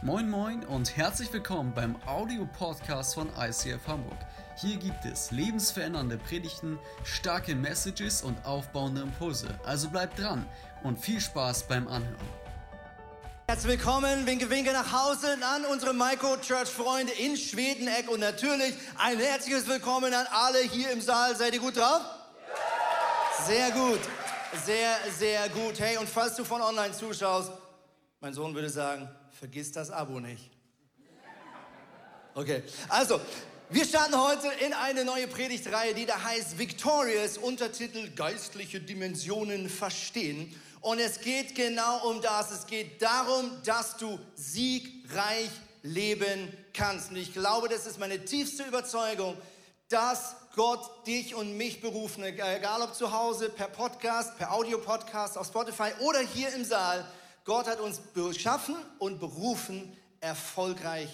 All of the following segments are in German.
Moin Moin und herzlich willkommen beim Audio-Podcast von ICF Hamburg. Hier gibt es lebensverändernde Predigten, starke Messages und aufbauende Impulse. Also bleibt dran und viel Spaß beim Anhören. Herzlich willkommen, winke, winke nach Hause an unsere Micro Church Freunde in Schwedeneck und natürlich ein herzliches Willkommen an alle hier im Saal. Seid ihr gut drauf? Sehr gut, sehr, sehr gut. Hey, und falls du von online zuschaust, mein Sohn würde sagen, vergiss das Abo nicht. Okay, also, wir starten heute in eine neue Predigtreihe, die da heißt Victorious, Untertitel Geistliche Dimensionen verstehen. Und es geht genau um das. Es geht darum, dass du siegreich leben kannst. Und ich glaube, das ist meine tiefste Überzeugung, dass Gott dich und mich berufen, egal ob zu Hause, per Podcast, per Audio-Podcast, auf Spotify oder hier im Saal, Gott hat uns beschaffen und berufen, erfolgreich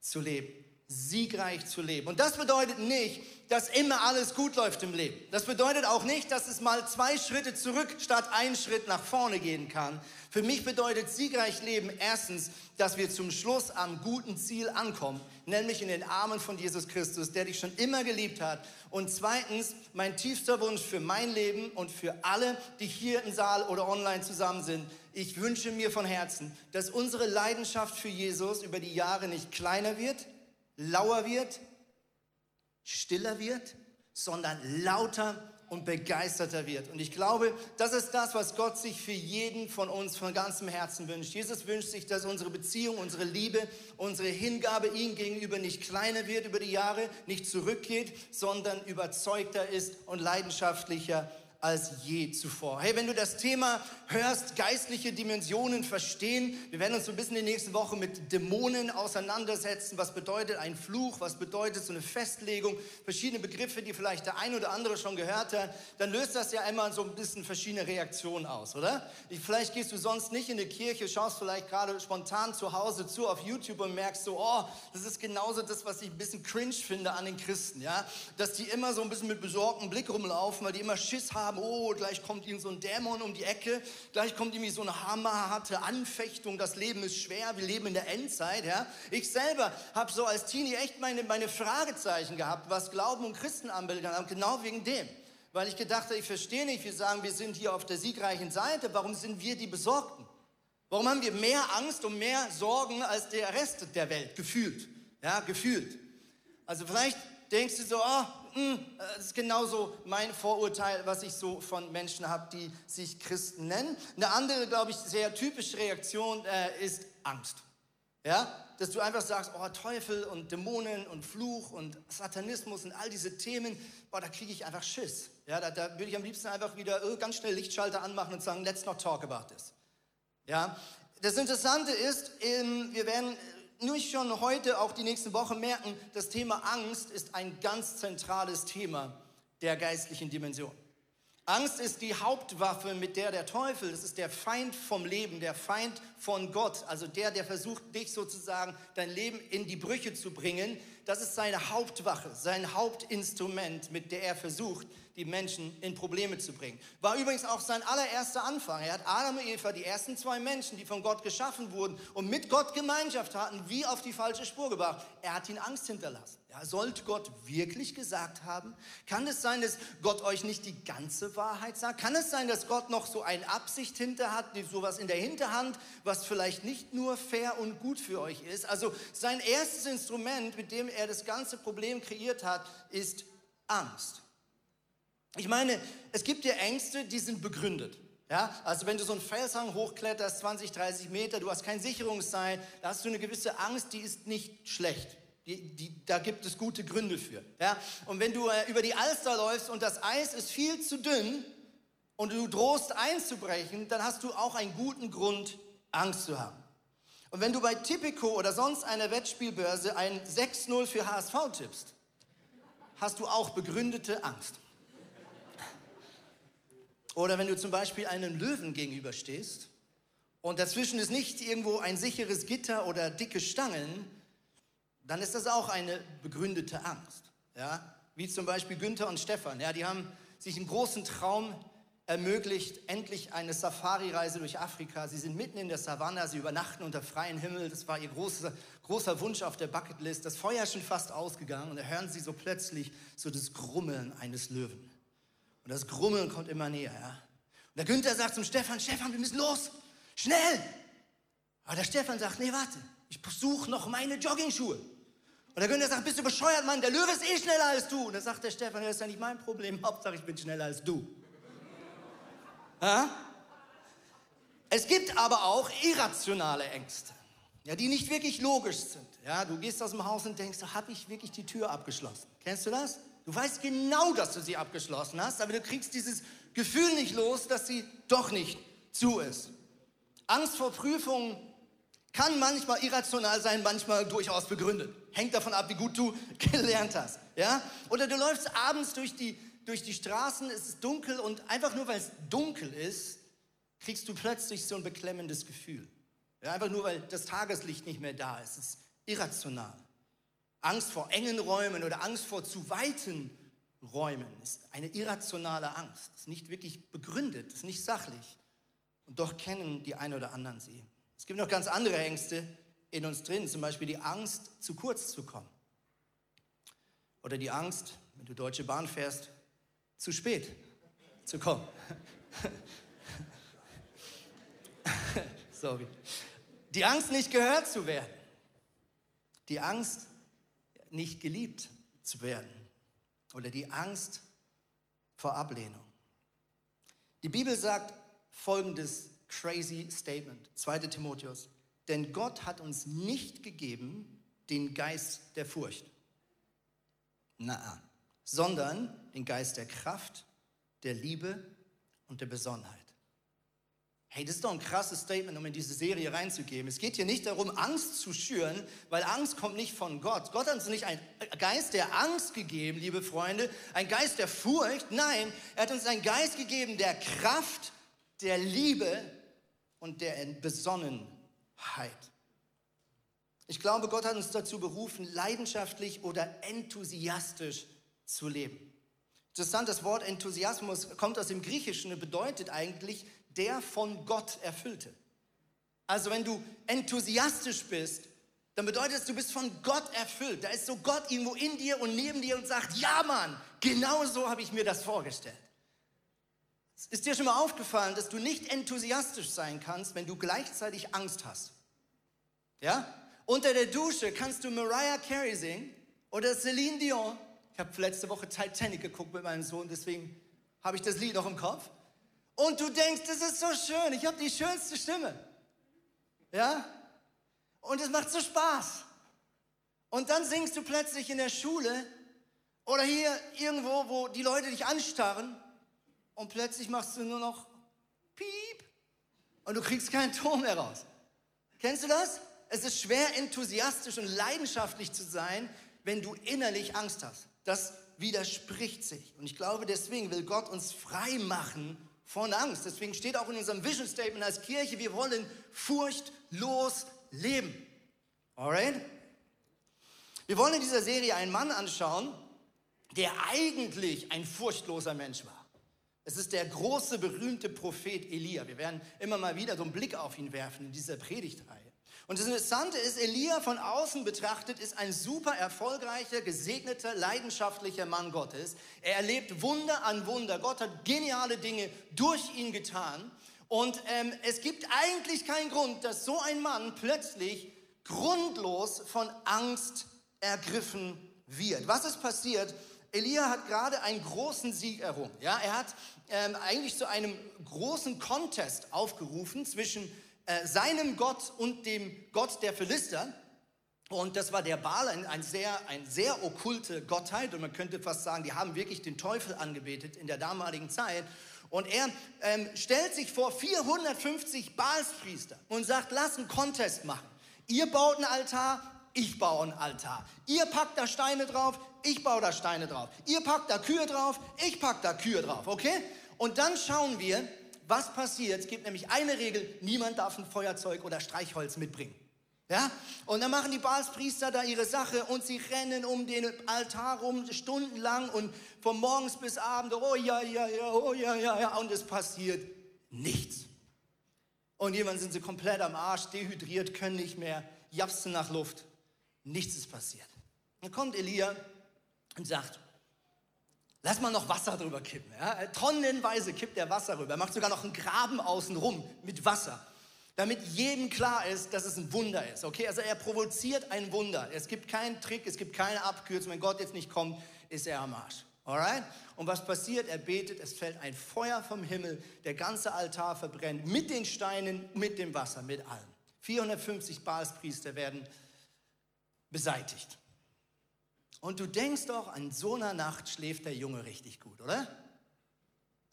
zu leben, siegreich zu leben. Und das bedeutet nicht, dass immer alles gut läuft im Leben. Das bedeutet auch nicht, dass es mal zwei Schritte zurück statt einen Schritt nach vorne gehen kann. Für mich bedeutet siegreich Leben erstens, dass wir zum Schluss am guten Ziel ankommen, nämlich in den Armen von Jesus Christus, der dich schon immer geliebt hat. Und zweitens, mein tiefster Wunsch für mein Leben und für alle, die hier im Saal oder online zusammen sind, ich wünsche mir von Herzen, dass unsere Leidenschaft für Jesus über die Jahre nicht kleiner wird, lauer wird, stiller wird, sondern lauter und begeisterter wird. Und ich glaube, das ist das, was Gott sich für jeden von uns von ganzem Herzen wünscht. Jesus wünscht sich, dass unsere Beziehung, unsere Liebe, unsere Hingabe ihm gegenüber nicht kleiner wird über die Jahre, nicht zurückgeht, sondern überzeugter ist und leidenschaftlicher als je zuvor. Hey, wenn du das Thema hörst, geistliche Dimensionen verstehen, wir werden uns so ein bisschen in der nächsten Woche mit Dämonen auseinandersetzen. Was bedeutet ein Fluch? Was bedeutet so eine Festlegung? Verschiedene Begriffe, die vielleicht der ein oder andere schon gehört hat. Dann löst das ja immer so ein bisschen verschiedene Reaktionen aus, oder? Vielleicht gehst du sonst nicht in die Kirche, schaust vielleicht gerade spontan zu Hause zu auf YouTube und merkst so, oh, das ist genauso das, was ich ein bisschen cringe finde an den Christen, ja? Dass die immer so ein bisschen mit besorgtem Blick rumlaufen, weil die immer Schiss haben, oh, gleich kommt ihnen so ein Dämon um die Ecke, gleich kommt irgendwie so eine hammerharte Anfechtung, das Leben ist schwer, wir leben in der Endzeit. Ja? Ich selber habe so als Teenie echt meine, meine Fragezeichen gehabt, was Glauben und Christen anbelangt, genau wegen dem. Weil ich gedacht habe, ich verstehe nicht, wir sagen, wir sind hier auf der siegreichen Seite, warum sind wir die Besorgten? Warum haben wir mehr Angst und mehr Sorgen als der Rest der Welt, gefühlt? Ja, gefühlt. Also vielleicht denkst du so, oh, das ist genauso mein Vorurteil, was ich so von Menschen habe, die sich Christen nennen. Eine andere, glaube ich, sehr typische Reaktion äh, ist Angst. Ja, dass du einfach sagst, oh Teufel und Dämonen und Fluch und Satanismus und all diese Themen, boah, da kriege ich einfach Schiss. Ja, da, da würde ich am liebsten einfach wieder oh, ganz schnell Lichtschalter anmachen und sagen, let's not talk about this. Ja, das Interessante ist, wir werden nur schon heute, auch die nächsten Wochen merken, das Thema Angst ist ein ganz zentrales Thema der geistlichen Dimension. Angst ist die Hauptwaffe, mit der der Teufel, das ist der Feind vom Leben, der Feind von Gott, also der, der versucht, dich sozusagen, dein Leben in die Brüche zu bringen. Das ist seine Hauptwache, sein Hauptinstrument, mit der er versucht, die Menschen in Probleme zu bringen. War übrigens auch sein allererster Anfang. Er hat Adam und Eva, die ersten zwei Menschen, die von Gott geschaffen wurden und mit Gott Gemeinschaft hatten, wie auf die falsche Spur gebracht. Er hat ihnen Angst hinterlassen. Ja, sollte Gott wirklich gesagt haben? Kann es sein, dass Gott euch nicht die ganze Wahrheit sagt? Kann es sein, dass Gott noch so eine Absicht hinter hat, sowas in der Hinterhand, was vielleicht nicht nur fair und gut für euch ist? Also sein erstes Instrument, mit dem er das ganze Problem kreiert hat, ist Angst. Ich meine, es gibt ja Ängste, die sind begründet. Ja, also wenn du so einen Felshang hochkletterst, 20, 30 Meter, du hast kein Sicherungsseil, da hast du eine gewisse Angst, die ist nicht schlecht. Die, die, da gibt es gute Gründe für. Ja? Und wenn du äh, über die Alster läufst und das Eis ist viel zu dünn und du drohst einzubrechen, dann hast du auch einen guten Grund, Angst zu haben. Und wenn du bei Tipico oder sonst einer Wettspielbörse ein 6-0 für HSV tippst, hast du auch begründete Angst. Oder wenn du zum Beispiel einem Löwen gegenüberstehst und dazwischen ist nicht irgendwo ein sicheres Gitter oder dicke Stangen, dann ist das auch eine begründete Angst. Ja? Wie zum Beispiel Günther und Stefan. Ja? Die haben sich einen großen Traum ermöglicht endlich eine Safari-Reise durch Afrika. Sie sind mitten in der Savanne, sie übernachten unter freiem Himmel. Das war ihr großer, großer Wunsch auf der Bucketlist. Das Feuer ist schon fast ausgegangen und da hören sie so plötzlich so das Grummeln eines Löwen. Und das Grummeln kommt immer näher. Ja? Und der Günther sagt zum Stefan, Stefan, wir müssen los, schnell. Aber der Stefan sagt, nee, warte, ich suche noch meine Joggingschuhe. Und der Günther sagt, bist du bescheuert, Mann, der Löwe ist eh schneller als du. Und dann sagt der Stefan, das ist ja nicht mein Problem, Hauptsache ich bin schneller als du. Ja? Es gibt aber auch irrationale Ängste, ja, die nicht wirklich logisch sind. Ja, du gehst aus dem Haus und denkst, habe ich wirklich die Tür abgeschlossen? Kennst du das? Du weißt genau, dass du sie abgeschlossen hast, aber du kriegst dieses Gefühl nicht los, dass sie doch nicht zu ist. Angst vor Prüfungen kann manchmal irrational sein, manchmal durchaus begründet. Hängt davon ab, wie gut du gelernt hast. Ja? Oder du läufst abends durch die durch die Straßen, es ist dunkel und einfach nur weil es dunkel ist, kriegst du plötzlich so ein beklemmendes Gefühl. Ja, einfach nur weil das Tageslicht nicht mehr da ist. Es ist irrational. Angst vor engen Räumen oder Angst vor zu weiten Räumen ist eine irrationale Angst. Ist nicht wirklich begründet, ist nicht sachlich. Und doch kennen die einen oder anderen sie. Es gibt noch ganz andere Ängste in uns drin, zum Beispiel die Angst, zu kurz zu kommen. Oder die Angst, wenn du Deutsche Bahn fährst, zu spät zu kommen. Sorry. Die Angst, nicht gehört zu werden. Die Angst, nicht geliebt zu werden. Oder die Angst vor Ablehnung. Die Bibel sagt folgendes crazy Statement, 2 Timotheus. Denn Gott hat uns nicht gegeben den Geist der Furcht. Na, sondern den Geist der Kraft, der Liebe und der Besonnenheit. Hey, das ist doch ein krasses Statement, um in diese Serie reinzugeben. Es geht hier nicht darum, Angst zu schüren, weil Angst kommt nicht von Gott. Gott hat uns nicht einen Geist der Angst gegeben, liebe Freunde, ein Geist der Furcht. Nein, er hat uns einen Geist gegeben der Kraft, der Liebe und der Besonnenheit. Ich glaube, Gott hat uns dazu berufen, leidenschaftlich oder enthusiastisch zu leben. Interessant, das Wort Enthusiasmus kommt aus dem Griechischen und bedeutet eigentlich der von Gott erfüllte. Also wenn du enthusiastisch bist, dann bedeutet es, du bist von Gott erfüllt. Da ist so Gott irgendwo in dir und neben dir und sagt, ja Mann, genau so habe ich mir das vorgestellt. Ist dir schon mal aufgefallen, dass du nicht enthusiastisch sein kannst, wenn du gleichzeitig Angst hast? Ja? Unter der Dusche kannst du Mariah Carey singen oder Celine Dion habe letzte Woche Titanic geguckt mit meinem Sohn, deswegen habe ich das Lied noch im Kopf. Und du denkst, das ist so schön, ich habe die schönste Stimme. Ja? Und es macht so Spaß. Und dann singst du plötzlich in der Schule oder hier irgendwo, wo die Leute dich anstarren und plötzlich machst du nur noch Piep und du kriegst keinen Ton mehr raus. Kennst du das? Es ist schwer, enthusiastisch und leidenschaftlich zu sein, wenn du innerlich Angst hast. Das widerspricht sich. Und ich glaube, deswegen will Gott uns frei machen von Angst. Deswegen steht auch in unserem Vision Statement als Kirche, wir wollen furchtlos leben. Alright? Wir wollen in dieser Serie einen Mann anschauen, der eigentlich ein furchtloser Mensch war. Es ist der große, berühmte Prophet Elia. Wir werden immer mal wieder so einen Blick auf ihn werfen in dieser Predigtreihe. Und das Interessante ist, Elia von außen betrachtet ist ein super erfolgreicher, gesegneter, leidenschaftlicher Mann Gottes. Er erlebt Wunder an Wunder. Gott hat geniale Dinge durch ihn getan. Und ähm, es gibt eigentlich keinen Grund, dass so ein Mann plötzlich grundlos von Angst ergriffen wird. Was ist passiert? Elia hat gerade einen großen Sieg errungen. Ja, er hat ähm, eigentlich zu einem großen Contest aufgerufen zwischen äh, seinem Gott und dem Gott der Philister. Und das war der Baal, ein, ein, sehr, ein sehr okkulte Gottheit. Und man könnte fast sagen, die haben wirklich den Teufel angebetet in der damaligen Zeit. Und er ähm, stellt sich vor 450 Baalspriester und sagt, lass einen Contest machen. Ihr baut einen Altar, ich baue einen Altar. Ihr packt da Steine drauf, ich baue da Steine drauf. Ihr packt da Kühe drauf, ich pack da Kühe drauf, okay? Und dann schauen wir, was passiert. Es gibt nämlich eine Regel, niemand darf ein Feuerzeug oder Streichholz mitbringen. Ja? Und dann machen die Baalspriester da ihre Sache und sie rennen um den Altar rum stundenlang und von morgens bis abend, oh ja, ja, ja, oh ja, ja, ja, und es passiert nichts. Und jemand sind sie komplett am Arsch, dehydriert, können nicht mehr, japsen nach Luft. Nichts ist passiert. Dann kommt Elia und sagt, lass mal noch Wasser drüber kippen. Ja? Tonnenweise kippt er Wasser rüber. Er macht sogar noch einen Graben außenrum mit Wasser damit jedem klar ist, dass es ein Wunder ist. Okay, also er provoziert ein Wunder. Es gibt keinen Trick, es gibt keine Abkürzung. Wenn Gott jetzt nicht kommt, ist er am Arsch. Alright? Und was passiert? Er betet, es fällt ein Feuer vom Himmel, der ganze Altar verbrennt mit den Steinen, mit dem Wasser, mit allem. 450 Baalspriester werden beseitigt. Und du denkst doch, an so einer Nacht schläft der Junge richtig gut, oder?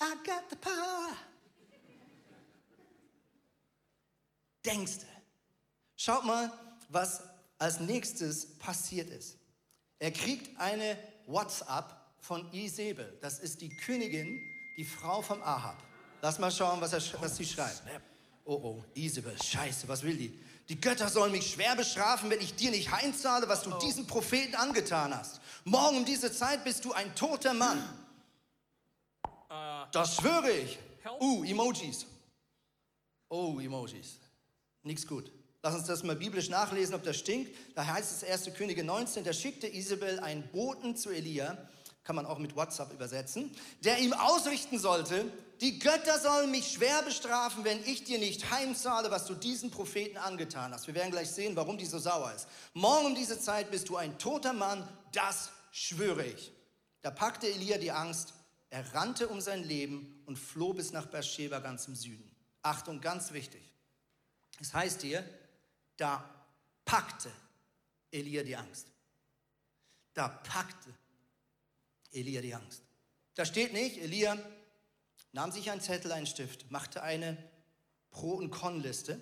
I got the power. denkst. Schaut mal, was als nächstes passiert ist. Er kriegt eine WhatsApp von Isabel. Das ist die Königin, die Frau vom Ahab. Lass mal schauen, was, er, was sie schreibt. Oh, oh, Isabel, scheiße, was will die? Die Götter sollen mich schwer bestrafen, wenn ich dir nicht heimzahle, was du oh. diesem Propheten angetan hast. Morgen um diese Zeit bist du ein toter Mann. Uh, das schwöre ich. Uh, Emojis. Oh, Emojis. Nichts gut. Lass uns das mal biblisch nachlesen, ob das stinkt. Da heißt es 1. Könige 19, da schickte Isabel einen Boten zu Elia, kann man auch mit WhatsApp übersetzen, der ihm ausrichten sollte, die Götter sollen mich schwer bestrafen, wenn ich dir nicht heimzahle, was du diesen Propheten angetan hast. Wir werden gleich sehen, warum die so sauer ist. Morgen um diese Zeit bist du ein toter Mann, das schwöre ich. Da packte Elia die Angst, er rannte um sein Leben und floh bis nach Beersheba ganz im Süden. Achtung, ganz wichtig. Es heißt hier, da packte Elia die Angst. Da packte Elia die Angst. Da steht nicht, Elia nahm sich einen Zettel, einen Stift, machte eine Pro- und Con-Liste,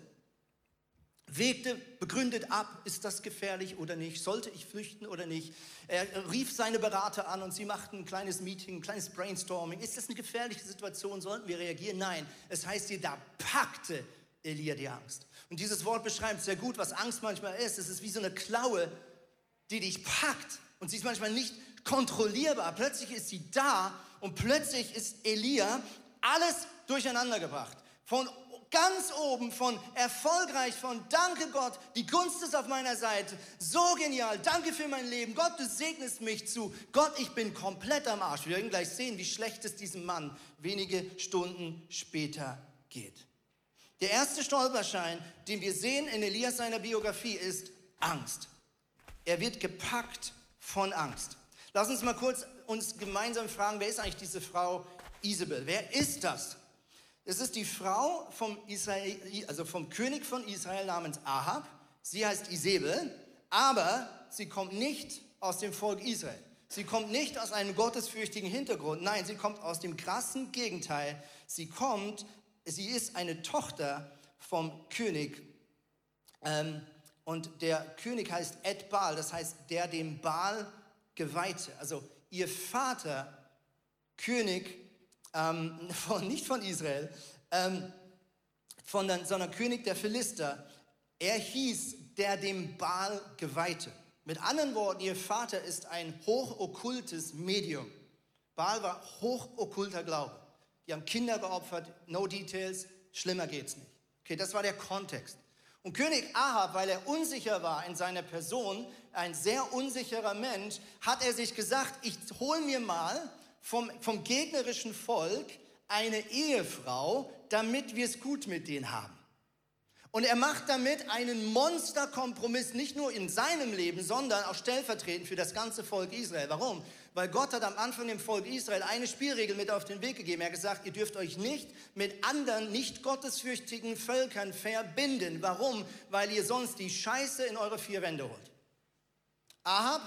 wägte begründet ab, ist das gefährlich oder nicht, sollte ich flüchten oder nicht. Er rief seine Berater an und sie machten ein kleines Meeting, ein kleines Brainstorming. Ist das eine gefährliche Situation? Sollten wir reagieren? Nein, es heißt hier, da packte Elia die Angst. Und dieses Wort beschreibt sehr gut, was Angst manchmal ist. Es ist wie so eine Klaue, die dich packt und sie ist manchmal nicht kontrollierbar. Plötzlich ist sie da und plötzlich ist Elia alles durcheinander gebracht. Von ganz oben, von erfolgreich, von danke Gott, die Gunst ist auf meiner Seite, so genial, danke für mein Leben, Gott, du segnest mich zu, Gott, ich bin komplett am Arsch. Wir werden gleich sehen, wie schlecht es diesem Mann wenige Stunden später geht. Der erste Stolperschein, den wir sehen in Elias seiner Biografie, ist Angst. Er wird gepackt von Angst. Lass uns mal kurz uns gemeinsam fragen, wer ist eigentlich diese Frau Isabel? Wer ist das? Es ist die Frau vom, Israel, also vom König von Israel namens Ahab. Sie heißt Isabel, aber sie kommt nicht aus dem Volk Israel. Sie kommt nicht aus einem gottesfürchtigen Hintergrund. Nein, sie kommt aus dem krassen Gegenteil. Sie kommt sie ist eine Tochter vom König. Ähm, und der König heißt Ed Baal, das heißt der dem Baal geweihte. Also ihr Vater, König, ähm, von, nicht von Israel, ähm, von, sondern König der Philister, er hieß der dem Baal geweihte. Mit anderen Worten, ihr Vater ist ein hochokkultes Medium. Baal war hochokkulter Glaube. Die haben Kinder geopfert, no details, schlimmer geht's nicht. Okay, das war der Kontext. Und König Ahab, weil er unsicher war in seiner Person, ein sehr unsicherer Mensch, hat er sich gesagt, ich hole mir mal vom, vom gegnerischen Volk eine Ehefrau, damit wir es gut mit denen haben. Und er macht damit einen Monsterkompromiss, nicht nur in seinem Leben, sondern auch stellvertretend für das ganze Volk Israel. Warum? Weil Gott hat am Anfang dem Volk Israel eine Spielregel mit auf den Weg gegeben. Er hat gesagt, ihr dürft euch nicht mit anderen nicht gottesfürchtigen Völkern verbinden. Warum? Weil ihr sonst die Scheiße in eure vier Wände holt. Ahab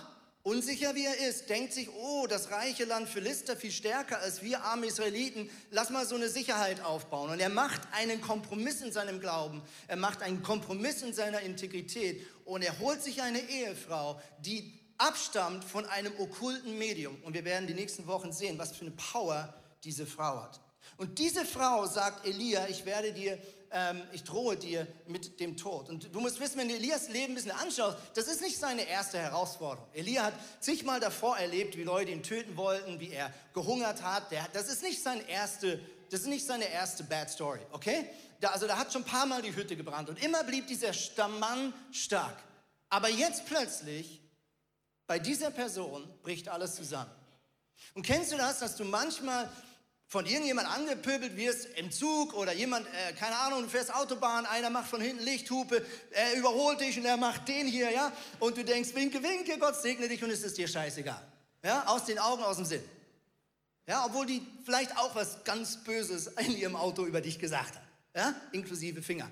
Unsicher wie er ist, denkt sich, oh, das reiche Land Philister viel stärker als wir arme Israeliten, lass mal so eine Sicherheit aufbauen. Und er macht einen Kompromiss in seinem Glauben, er macht einen Kompromiss in seiner Integrität und er holt sich eine Ehefrau, die abstammt von einem okkulten Medium. Und wir werden die nächsten Wochen sehen, was für eine Power diese Frau hat. Und diese Frau sagt Elia, ich werde dir ähm, ich drohe dir mit dem Tod. Und du musst wissen, wenn du Elias Leben ein bisschen anschaust, das ist nicht seine erste Herausforderung. Elia hat zigmal davor erlebt, wie Leute ihn töten wollten, wie er gehungert hat. Der, das ist nicht seine erste, das ist nicht seine erste Bad Story, okay? Da, also da hat schon ein paar Mal die Hütte gebrannt und immer blieb dieser Stammmann stark. Aber jetzt plötzlich, bei dieser Person bricht alles zusammen. Und kennst du das, dass du manchmal von irgendjemand angepöbelt wirst im Zug oder jemand, äh, keine Ahnung, du fährst Autobahn, einer macht von hinten Lichthupe, er überholt dich und er macht den hier, ja, und du denkst, winke, winke, Gott segne dich und es ist dir scheißegal. Ja, aus den Augen, aus dem Sinn. Ja, obwohl die vielleicht auch was ganz Böses in ihrem Auto über dich gesagt hat, ja, inklusive Finger.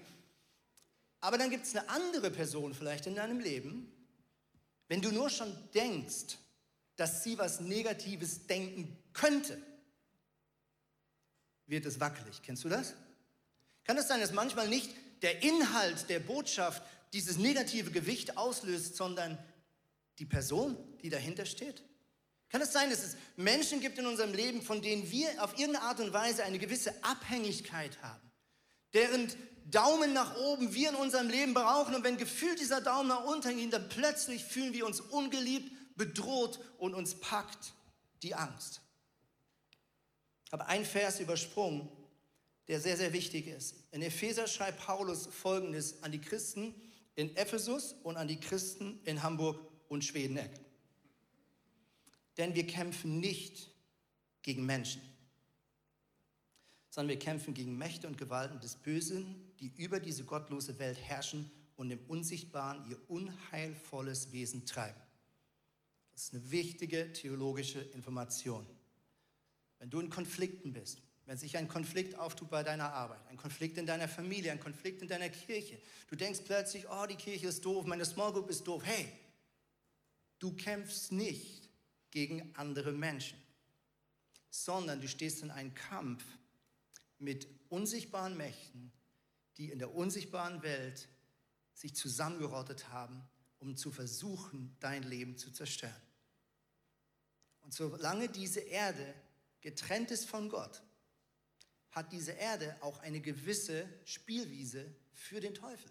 Aber dann gibt es eine andere Person vielleicht in deinem Leben, wenn du nur schon denkst, dass sie was Negatives denken könnte, wird es wackelig. Kennst du das? Kann es sein, dass manchmal nicht der Inhalt der Botschaft dieses negative Gewicht auslöst, sondern die Person, die dahinter steht? Kann es sein, dass es Menschen gibt in unserem Leben, von denen wir auf irgendeine Art und Weise eine gewisse Abhängigkeit haben, deren Daumen nach oben wir in unserem Leben brauchen und wenn gefühlt dieser Daumen nach unten geht, dann plötzlich fühlen wir uns ungeliebt, bedroht und uns packt die Angst habe ein Vers übersprungen, der sehr, sehr wichtig ist. In Epheser schreibt Paulus Folgendes an die Christen in Ephesus und an die Christen in Hamburg und Schwedeneck. Denn wir kämpfen nicht gegen Menschen, sondern wir kämpfen gegen Mächte und Gewalten des Bösen, die über diese gottlose Welt herrschen und im Unsichtbaren ihr unheilvolles Wesen treiben. Das ist eine wichtige theologische Information. Wenn du in Konflikten bist, wenn sich ein Konflikt auftut bei deiner Arbeit, ein Konflikt in deiner Familie, ein Konflikt in deiner Kirche, du denkst plötzlich, oh, die Kirche ist doof, meine Small Group ist doof. Hey, du kämpfst nicht gegen andere Menschen, sondern du stehst in einem Kampf mit unsichtbaren Mächten, die in der unsichtbaren Welt sich zusammengerottet haben, um zu versuchen, dein Leben zu zerstören. Und solange diese Erde getrennt ist von Gott, hat diese Erde auch eine gewisse Spielwiese für den Teufel.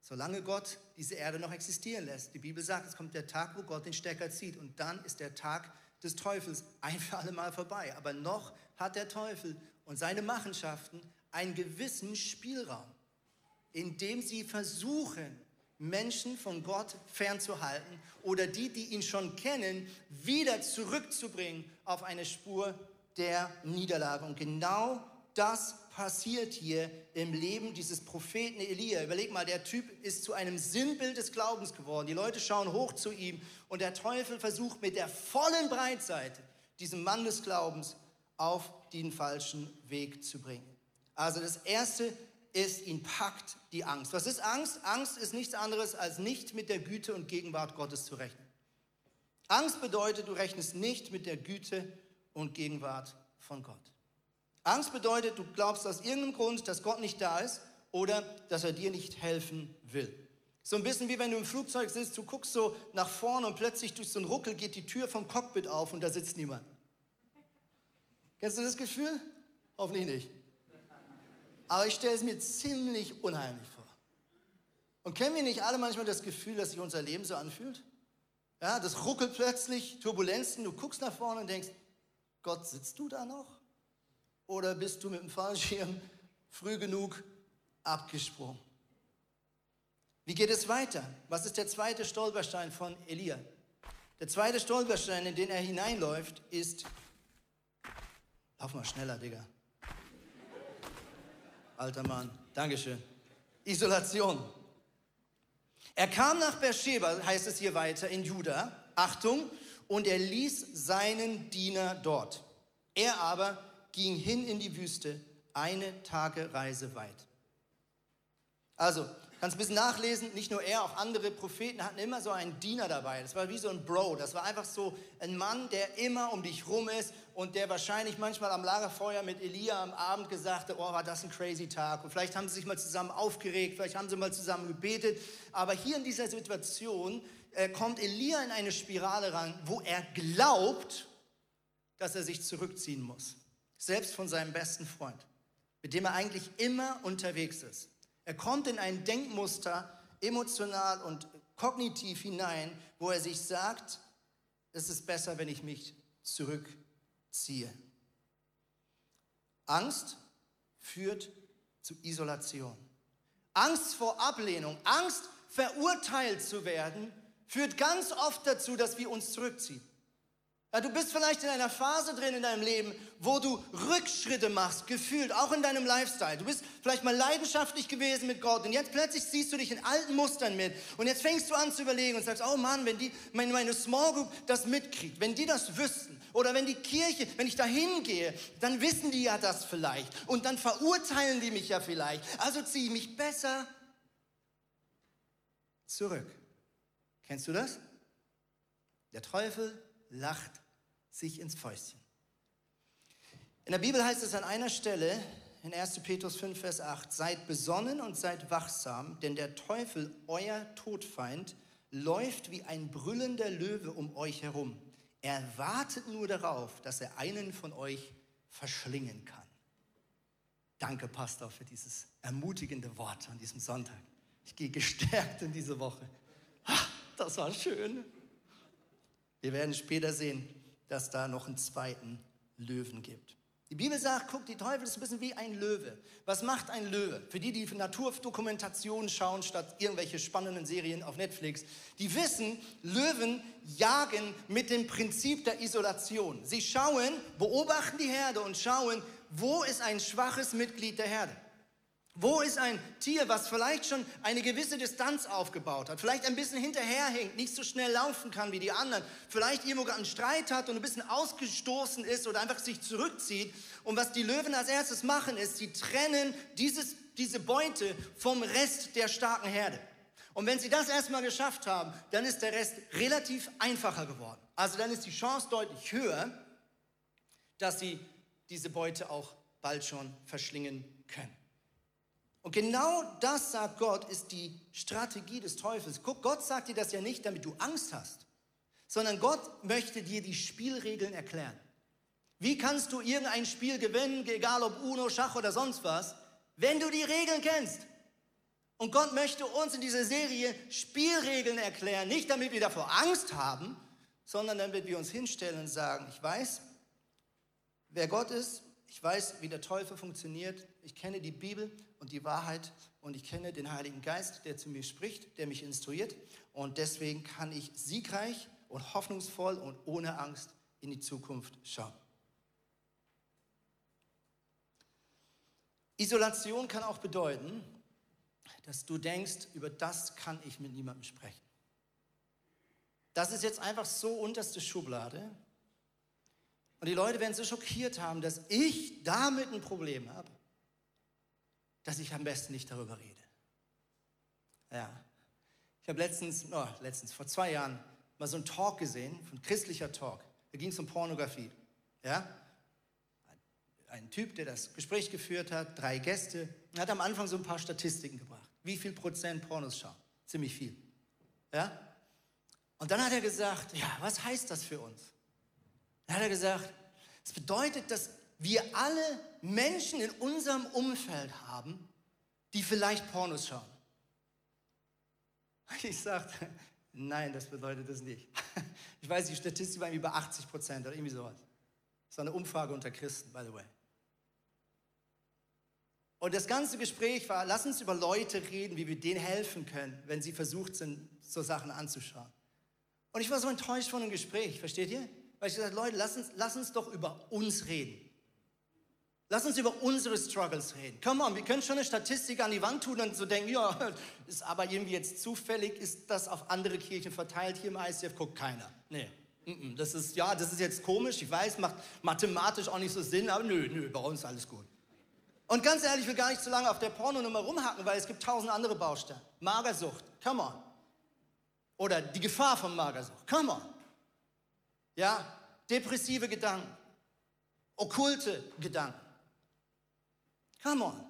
Solange Gott diese Erde noch existieren lässt. Die Bibel sagt, es kommt der Tag, wo Gott den Stecker zieht und dann ist der Tag des Teufels ein für alle Mal vorbei. Aber noch hat der Teufel und seine Machenschaften einen gewissen Spielraum, in dem sie versuchen, Menschen von Gott fernzuhalten oder die, die ihn schon kennen, wieder zurückzubringen auf eine Spur der Niederlage. Und genau das passiert hier im Leben dieses Propheten Elia. Überleg mal, der Typ ist zu einem Sinnbild des Glaubens geworden. Die Leute schauen hoch zu ihm und der Teufel versucht mit der vollen Breitseite diesen Mann des Glaubens auf den falschen Weg zu bringen. Also das Erste, ist, ihn packt die Angst. Was ist Angst? Angst ist nichts anderes, als nicht mit der Güte und Gegenwart Gottes zu rechnen. Angst bedeutet, du rechnest nicht mit der Güte und Gegenwart von Gott. Angst bedeutet, du glaubst aus irgendeinem Grund, dass Gott nicht da ist oder dass er dir nicht helfen will. So ein bisschen wie wenn du im Flugzeug sitzt, du guckst so nach vorne und plötzlich durch so einen Ruckel geht die Tür vom Cockpit auf und da sitzt niemand. Kennst du das Gefühl? Hoffentlich nicht. Aber ich stelle es mir ziemlich unheimlich vor. Und kennen wir nicht alle manchmal das Gefühl, dass sich unser Leben so anfühlt? Ja, das ruckelt plötzlich, Turbulenzen, du guckst nach vorne und denkst, Gott, sitzt du da noch? Oder bist du mit dem Fallschirm früh genug abgesprungen? Wie geht es weiter? Was ist der zweite Stolperstein von Elia? Der zweite Stolperstein, in den er hineinläuft, ist, lauf mal schneller, Digga alter Mann. Dankeschön. Isolation. Er kam nach Beersheba, heißt es hier weiter, in Juda. Achtung, und er ließ seinen Diener dort. Er aber ging hin in die Wüste, eine Tagereise weit. Also, Kannst ein bisschen nachlesen, nicht nur er, auch andere Propheten hatten immer so einen Diener dabei. Das war wie so ein Bro. Das war einfach so ein Mann, der immer um dich rum ist und der wahrscheinlich manchmal am Lagerfeuer mit Elia am Abend gesagt hat, oh, war das ein crazy Tag. Und vielleicht haben sie sich mal zusammen aufgeregt, vielleicht haben sie mal zusammen gebetet. Aber hier in dieser Situation äh, kommt Elia in eine Spirale ran, wo er glaubt, dass er sich zurückziehen muss. Selbst von seinem besten Freund. mit dem er eigentlich immer unterwegs ist. Er kommt in ein Denkmuster emotional und kognitiv hinein, wo er sich sagt, es ist besser, wenn ich mich zurückziehe. Angst führt zu Isolation. Angst vor Ablehnung, Angst verurteilt zu werden, führt ganz oft dazu, dass wir uns zurückziehen. Ja, du bist vielleicht in einer Phase drin in deinem Leben, wo du Rückschritte machst, gefühlt, auch in deinem Lifestyle. Du bist vielleicht mal leidenschaftlich gewesen mit Gott und jetzt plötzlich siehst du dich in alten Mustern mit und jetzt fängst du an zu überlegen und sagst, oh Mann, wenn die, meine, meine Small Group das mitkriegt, wenn die das wüssten oder wenn die Kirche, wenn ich da hingehe, dann wissen die ja das vielleicht und dann verurteilen die mich ja vielleicht. Also ziehe ich mich besser zurück. Kennst du das? Der Teufel lacht sich ins Fäustchen. In der Bibel heißt es an einer Stelle, in 1. Petrus 5, Vers 8, seid besonnen und seid wachsam, denn der Teufel, euer Todfeind, läuft wie ein brüllender Löwe um euch herum. Er wartet nur darauf, dass er einen von euch verschlingen kann. Danke, Pastor, für dieses ermutigende Wort an diesem Sonntag. Ich gehe gestärkt in diese Woche. Ach, das war schön. Wir werden später sehen, dass da noch einen zweiten Löwen gibt. Die Bibel sagt, guck, die Teufel ist ein bisschen wie ein Löwe. Was macht ein Löwe? Für die, die Naturdokumentationen schauen, statt irgendwelche spannenden Serien auf Netflix, die wissen, Löwen jagen mit dem Prinzip der Isolation. Sie schauen, beobachten die Herde und schauen, wo ist ein schwaches Mitglied der Herde. Wo ist ein Tier, was vielleicht schon eine gewisse Distanz aufgebaut hat, vielleicht ein bisschen hinterherhinkt, nicht so schnell laufen kann wie die anderen, vielleicht irgendwo einen Streit hat und ein bisschen ausgestoßen ist oder einfach sich zurückzieht. Und was die Löwen als erstes machen, ist, sie trennen dieses, diese Beute vom Rest der starken Herde. Und wenn sie das erstmal geschafft haben, dann ist der Rest relativ einfacher geworden. Also dann ist die Chance deutlich höher, dass sie diese Beute auch bald schon verschlingen können. Und genau das, sagt Gott, ist die Strategie des Teufels. Guck, Gott sagt dir das ja nicht, damit du Angst hast, sondern Gott möchte dir die Spielregeln erklären. Wie kannst du irgendein Spiel gewinnen, egal ob Uno, Schach oder sonst was, wenn du die Regeln kennst? Und Gott möchte uns in dieser Serie Spielregeln erklären, nicht damit wir davor Angst haben, sondern damit wir uns hinstellen und sagen, ich weiß, wer Gott ist, ich weiß, wie der Teufel funktioniert, ich kenne die Bibel und die Wahrheit und ich kenne den Heiligen Geist, der zu mir spricht, der mich instruiert und deswegen kann ich siegreich und hoffnungsvoll und ohne Angst in die Zukunft schauen. Isolation kann auch bedeuten, dass du denkst, über das kann ich mit niemandem sprechen. Das ist jetzt einfach so unterste Schublade. Und die Leute werden so schockiert haben, dass ich damit ein Problem habe dass ich am besten nicht darüber rede. Ja. Ich habe letztens, oh, letztens, vor zwei Jahren, mal so einen Talk gesehen, von christlicher Talk. Da ging es um Pornografie. Ja? Ein Typ, der das Gespräch geführt hat, drei Gäste, hat am Anfang so ein paar Statistiken gebracht. Wie viel Prozent Pornos schauen? Ziemlich viel. Ja? Und dann hat er gesagt, ja, was heißt das für uns? Dann hat er gesagt, es bedeutet, dass wir alle Menschen in unserem Umfeld haben, die vielleicht Pornos schauen. Ich sagte, nein, das bedeutet das nicht. Ich weiß, die Statistik war über 80 Prozent oder irgendwie sowas. Das war eine Umfrage unter Christen, by the way. Und das ganze Gespräch war, lass uns über Leute reden, wie wir denen helfen können, wenn sie versucht sind, so Sachen anzuschauen. Und ich war so enttäuscht von dem Gespräch, versteht ihr? Weil ich gesagt habe, Leute, lass uns, lass uns doch über uns reden. Lass uns über unsere Struggles reden. Come on, wir können schon eine Statistik an die Wand tun und so denken, ja, ist aber irgendwie jetzt zufällig, ist das auf andere Kirchen verteilt. Hier im ICF guckt keiner. Nee, das ist, ja, das ist jetzt komisch, ich weiß, macht mathematisch auch nicht so Sinn, aber nö, nö, bei uns alles gut. Und ganz ehrlich, ich will gar nicht zu lange auf der Pornonummer rumhacken, weil es gibt tausend andere Baustellen. Magersucht, come on. Oder die Gefahr von Magersucht, come on. Ja, depressive Gedanken, okkulte Gedanken. Come on.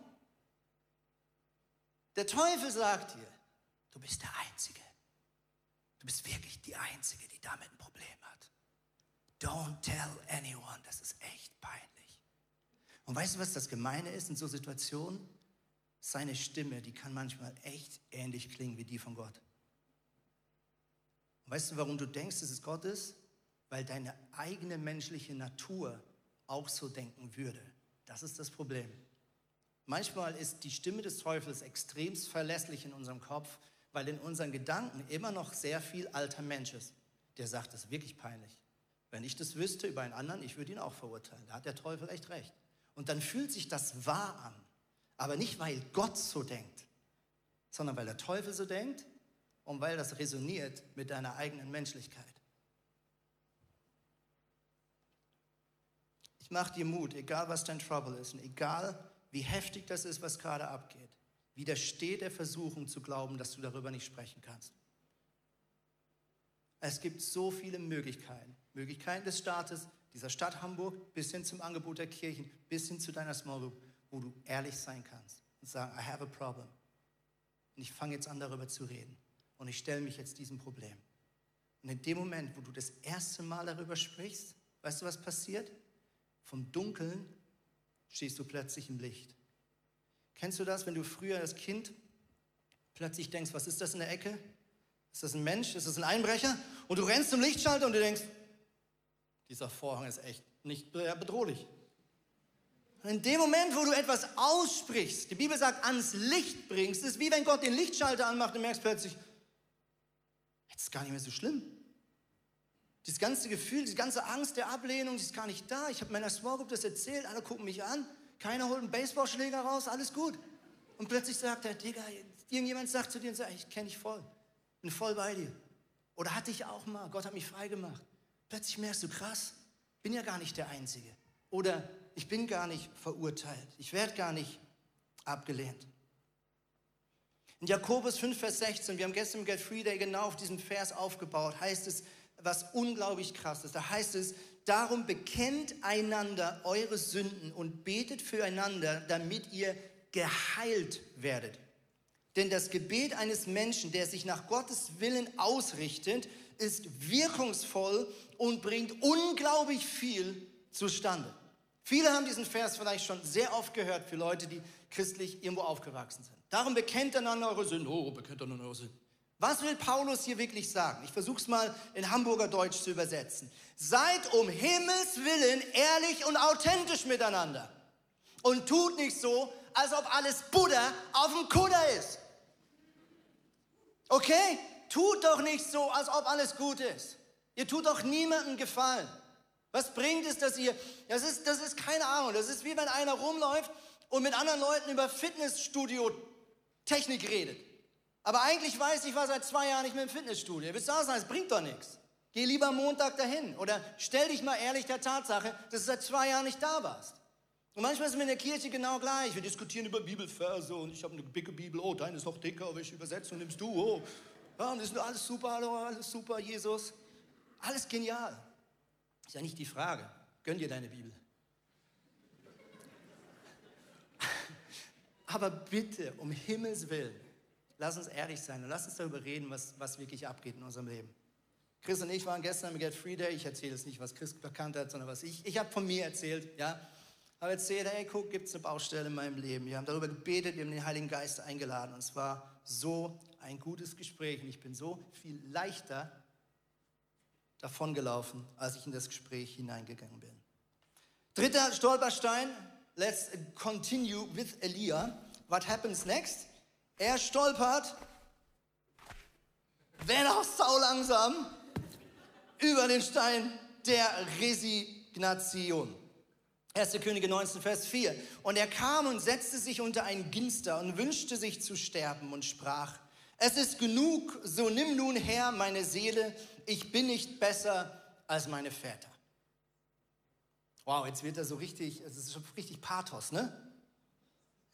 Der Teufel sagt dir, du bist der Einzige. Du bist wirklich die Einzige, die damit ein Problem hat. Don't tell anyone, das ist echt peinlich. Und weißt du, was das Gemeine ist in so Situationen? Seine Stimme, die kann manchmal echt ähnlich klingen wie die von Gott. Und weißt du, warum du denkst, dass es Gott ist? Weil deine eigene menschliche Natur auch so denken würde. Das ist das Problem. Manchmal ist die Stimme des Teufels extremst verlässlich in unserem Kopf, weil in unseren Gedanken immer noch sehr viel alter Mensch ist. Der sagt, das ist wirklich peinlich. Wenn ich das wüsste über einen anderen, ich würde ihn auch verurteilen. Da hat der Teufel echt recht. Und dann fühlt sich das wahr an. Aber nicht, weil Gott so denkt, sondern weil der Teufel so denkt und weil das resoniert mit deiner eigenen Menschlichkeit. Ich mache dir Mut, egal was dein Trouble ist und egal wie heftig das ist, was gerade abgeht. Widersteht der Versuchung zu glauben, dass du darüber nicht sprechen kannst. Es gibt so viele Möglichkeiten. Möglichkeiten des Staates, dieser Stadt Hamburg, bis hin zum Angebot der Kirchen, bis hin zu deiner Small Group, wo du ehrlich sein kannst und sagen, I have a problem. Und ich fange jetzt an, darüber zu reden. Und ich stelle mich jetzt diesem Problem. Und in dem Moment, wo du das erste Mal darüber sprichst, weißt du, was passiert? Vom Dunkeln stehst du plötzlich im Licht. Kennst du das, wenn du früher als Kind plötzlich denkst, was ist das in der Ecke? Ist das ein Mensch? Ist das ein Einbrecher? Und du rennst zum Lichtschalter und du denkst, dieser Vorhang ist echt nicht bedrohlich. Und in dem Moment, wo du etwas aussprichst, die Bibel sagt, ans Licht bringst, ist wie wenn Gott den Lichtschalter anmacht und merkst plötzlich, jetzt ist gar nicht mehr so schlimm. Dieses ganze Gefühl, diese ganze Angst der Ablehnung, die ist gar nicht da. Ich habe meiner Small Group das erzählt, alle gucken mich an, keiner holt einen Baseballschläger raus, alles gut. Und plötzlich sagt er, Digga, irgendjemand sagt zu dir, ich kenne dich voll, bin voll bei dir. Oder hatte ich auch mal, Gott hat mich frei gemacht. Plötzlich merkst du, krass, bin ja gar nicht der Einzige. Oder ich bin gar nicht verurteilt, ich werde gar nicht abgelehnt. In Jakobus 5, Vers 16, wir haben gestern im Get Free Day genau auf diesem Vers aufgebaut, heißt es, was unglaublich krass ist. Da heißt es, darum bekennt einander eure Sünden und betet füreinander, damit ihr geheilt werdet. Denn das Gebet eines Menschen, der sich nach Gottes Willen ausrichtet, ist wirkungsvoll und bringt unglaublich viel zustande. Viele haben diesen Vers vielleicht schon sehr oft gehört für Leute, die christlich irgendwo aufgewachsen sind. Darum bekennt einander eure Sünden. Oh, bekennt einander eure Sünden. Was will Paulus hier wirklich sagen? Ich versuche es mal in Hamburger Deutsch zu übersetzen. Seid um Himmels willen ehrlich und authentisch miteinander. Und tut nicht so, als ob alles Buddha auf dem Kutter ist. Okay? Tut doch nicht so, als ob alles gut ist. Ihr tut doch niemandem Gefallen. Was bringt es, dass ihr, das ist, das ist keine Ahnung, das ist wie wenn einer rumläuft und mit anderen Leuten über Fitnessstudio-Technik redet. Aber eigentlich weiß ich, war seit zwei Jahren nicht mehr im Fitnessstudio. Ihr wisst auch sagen, es bringt doch nichts. Geh lieber Montag dahin. Oder stell dich mal ehrlich der Tatsache, dass du seit zwei Jahren nicht da warst. Und manchmal ist es in der Kirche genau gleich. Wir diskutieren über Bibelverse und ich habe eine dicke Bibel. Oh, deine ist noch dicker. Welche Übersetzung nimmst du? Oh, ja, und das ist alles super. Hallo, alles super, Jesus. Alles genial. Ist ja nicht die Frage. Gönn dir deine Bibel. Aber bitte, um Himmels Willen, Lass uns ehrlich sein und lass uns darüber reden, was, was wirklich abgeht in unserem Leben. Chris und ich waren gestern am Get Free Day. Ich erzähle jetzt nicht, was Chris bekannt hat, sondern was ich. Ich habe von mir erzählt, ja. Habe erzählt, hey, guck, gibt es eine Baustelle in meinem Leben. Wir haben darüber gebetet, wir haben den Heiligen Geist eingeladen. Und es war so ein gutes Gespräch. Und ich bin so viel leichter davongelaufen, als ich in das Gespräch hineingegangen bin. Dritter Stolperstein. Let's continue with Elia. What happens next? Er stolpert, wenn auch sau langsam, über den Stein der Resignation. 1. Könige 19, Vers 4. Und er kam und setzte sich unter ein Ginster und wünschte sich zu sterben und sprach, es ist genug, so nimm nun her meine Seele, ich bin nicht besser als meine Väter. Wow, jetzt wird er so richtig, es ist schon richtig Pathos, ne?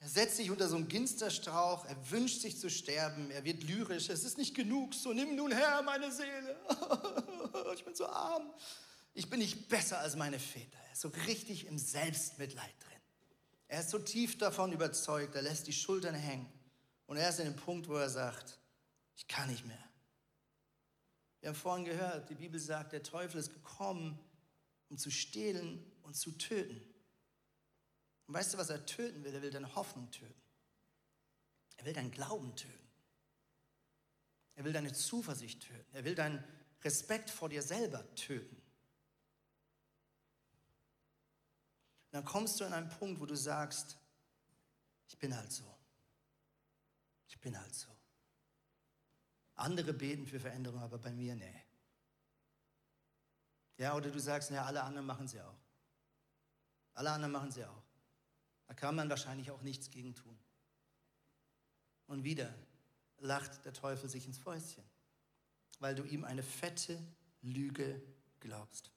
Er setzt sich unter so einen Ginsterstrauch, er wünscht sich zu sterben, er wird lyrisch. Es ist nicht genug, so nimm nun her meine Seele. ich bin so arm. Ich bin nicht besser als meine Väter. Er ist so richtig im Selbstmitleid drin. Er ist so tief davon überzeugt, er lässt die Schultern hängen. Und er ist in dem Punkt, wo er sagt, ich kann nicht mehr. Wir haben vorhin gehört, die Bibel sagt, der Teufel ist gekommen, um zu stehlen und zu töten. Und weißt du, was er töten will? Er will deine Hoffnung töten. Er will deinen Glauben töten. Er will deine Zuversicht töten. Er will deinen Respekt vor dir selber töten. Und dann kommst du an einen Punkt, wo du sagst, ich bin halt so. Ich bin halt so. Andere beten für Veränderung, aber bei mir, nee. Ja, oder du sagst, ja, alle anderen machen sie auch. Alle anderen machen sie auch. Da kann man wahrscheinlich auch nichts gegen tun. Und wieder lacht der Teufel sich ins Fäustchen, weil du ihm eine fette Lüge glaubst.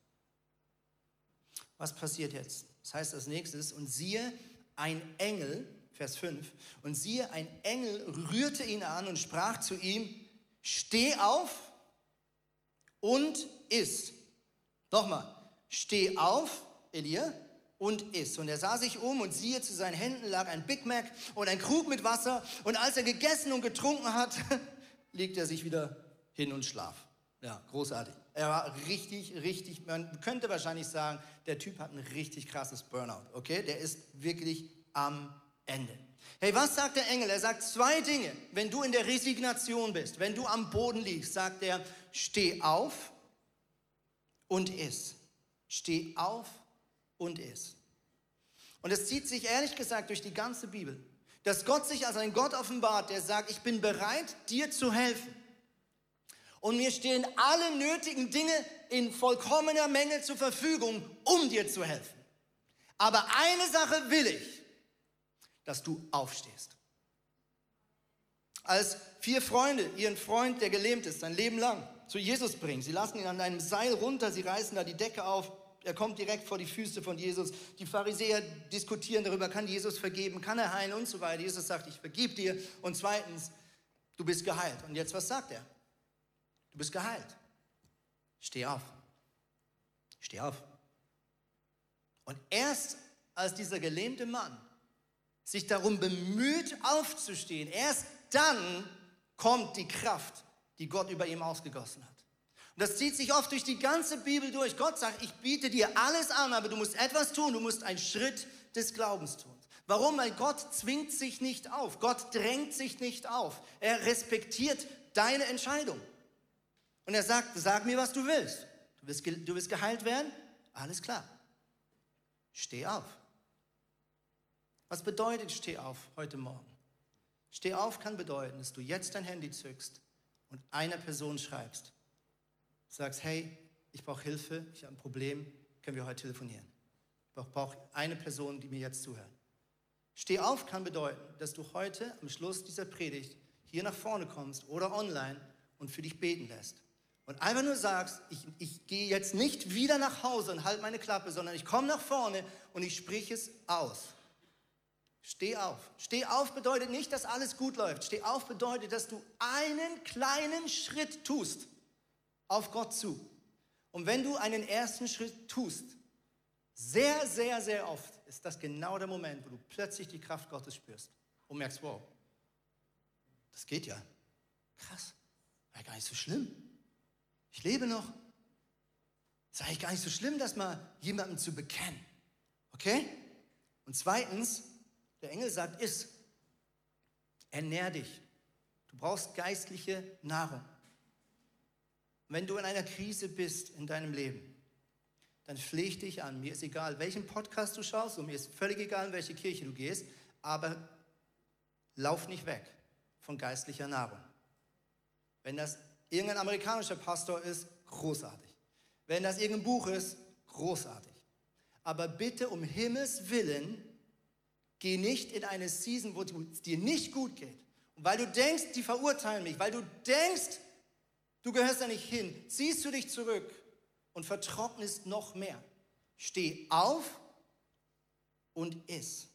Was passiert jetzt? Das heißt als nächstes, und siehe, ein Engel, Vers 5, und siehe, ein Engel rührte ihn an und sprach zu ihm, steh auf und iss. Nochmal, steh auf, Elia, und iss. Und er sah sich um und siehe, zu seinen Händen lag ein Big Mac und ein Krug mit Wasser. Und als er gegessen und getrunken hat, legt er sich wieder hin und schlaf. Ja, großartig. Er war richtig, richtig, man könnte wahrscheinlich sagen, der Typ hat ein richtig krasses Burnout, okay? Der ist wirklich am Ende. Hey, was sagt der Engel? Er sagt zwei Dinge. Wenn du in der Resignation bist, wenn du am Boden liegst, sagt er, steh auf und iss. Steh auf und iss. Und es zieht sich ehrlich gesagt durch die ganze Bibel, dass Gott sich als ein Gott offenbart, der sagt, ich bin bereit, dir zu helfen. Und mir stehen alle nötigen Dinge in vollkommener Menge zur Verfügung, um dir zu helfen. Aber eine Sache will ich, dass du aufstehst. Als vier Freunde ihren Freund, der gelähmt ist, sein Leben lang zu Jesus bringen, sie lassen ihn an einem Seil runter, sie reißen da die Decke auf, er kommt direkt vor die Füße von Jesus. Die Pharisäer diskutieren darüber, kann Jesus vergeben, kann er heilen und so weiter. Jesus sagt, ich vergib dir. Und zweitens, du bist geheilt. Und jetzt, was sagt er? Du bist geheilt. Steh auf. Steh auf. Und erst als dieser gelähmte Mann sich darum bemüht, aufzustehen, erst dann kommt die Kraft, die Gott über ihm ausgegossen hat. Und das zieht sich oft durch die ganze Bibel durch. Gott sagt, ich biete dir alles an, aber du musst etwas tun. Du musst einen Schritt des Glaubens tun. Warum? Weil Gott zwingt sich nicht auf. Gott drängt sich nicht auf. Er respektiert deine Entscheidung. Und er sagt, sag mir, was du willst. Du willst, du willst geheilt werden? Alles klar. Steh auf. Was bedeutet steh auf heute Morgen? Steh auf kann bedeuten, dass du jetzt dein Handy zückst und einer Person schreibst, sagst, hey, ich brauche Hilfe, ich habe ein Problem, können wir heute telefonieren. Ich brauche eine Person, die mir jetzt zuhört. Steh auf kann bedeuten, dass du heute am Schluss dieser Predigt hier nach vorne kommst oder online und für dich beten lässt. Und einfach nur sagst, ich, ich gehe jetzt nicht wieder nach Hause und halte meine Klappe, sondern ich komme nach vorne und ich sprich es aus. Steh auf. Steh auf bedeutet nicht, dass alles gut läuft. Steh auf bedeutet, dass du einen kleinen Schritt tust auf Gott zu. Und wenn du einen ersten Schritt tust, sehr, sehr, sehr oft ist das genau der Moment, wo du plötzlich die Kraft Gottes spürst und merkst, wow, das geht ja. Krass, war gar nicht so schlimm. Ich lebe noch. Es ist eigentlich gar nicht so schlimm, das mal jemandem zu bekennen. Okay? Und zweitens, der Engel sagt, iss. Ernähr dich. Du brauchst geistliche Nahrung. Wenn du in einer Krise bist in deinem Leben, dann flehe ich dich an. Mir ist egal, welchen Podcast du schaust und mir ist völlig egal, in welche Kirche du gehst, aber lauf nicht weg von geistlicher Nahrung. Wenn das irgendein amerikanischer Pastor ist, großartig. Wenn das irgendein Buch ist, großartig. Aber bitte um Himmels Willen, geh nicht in eine Season, wo es dir nicht gut geht. Und weil du denkst, die verurteilen mich, weil du denkst, Du gehörst da nicht hin. Ziehst du dich zurück und vertrocknest noch mehr. Steh auf und iss.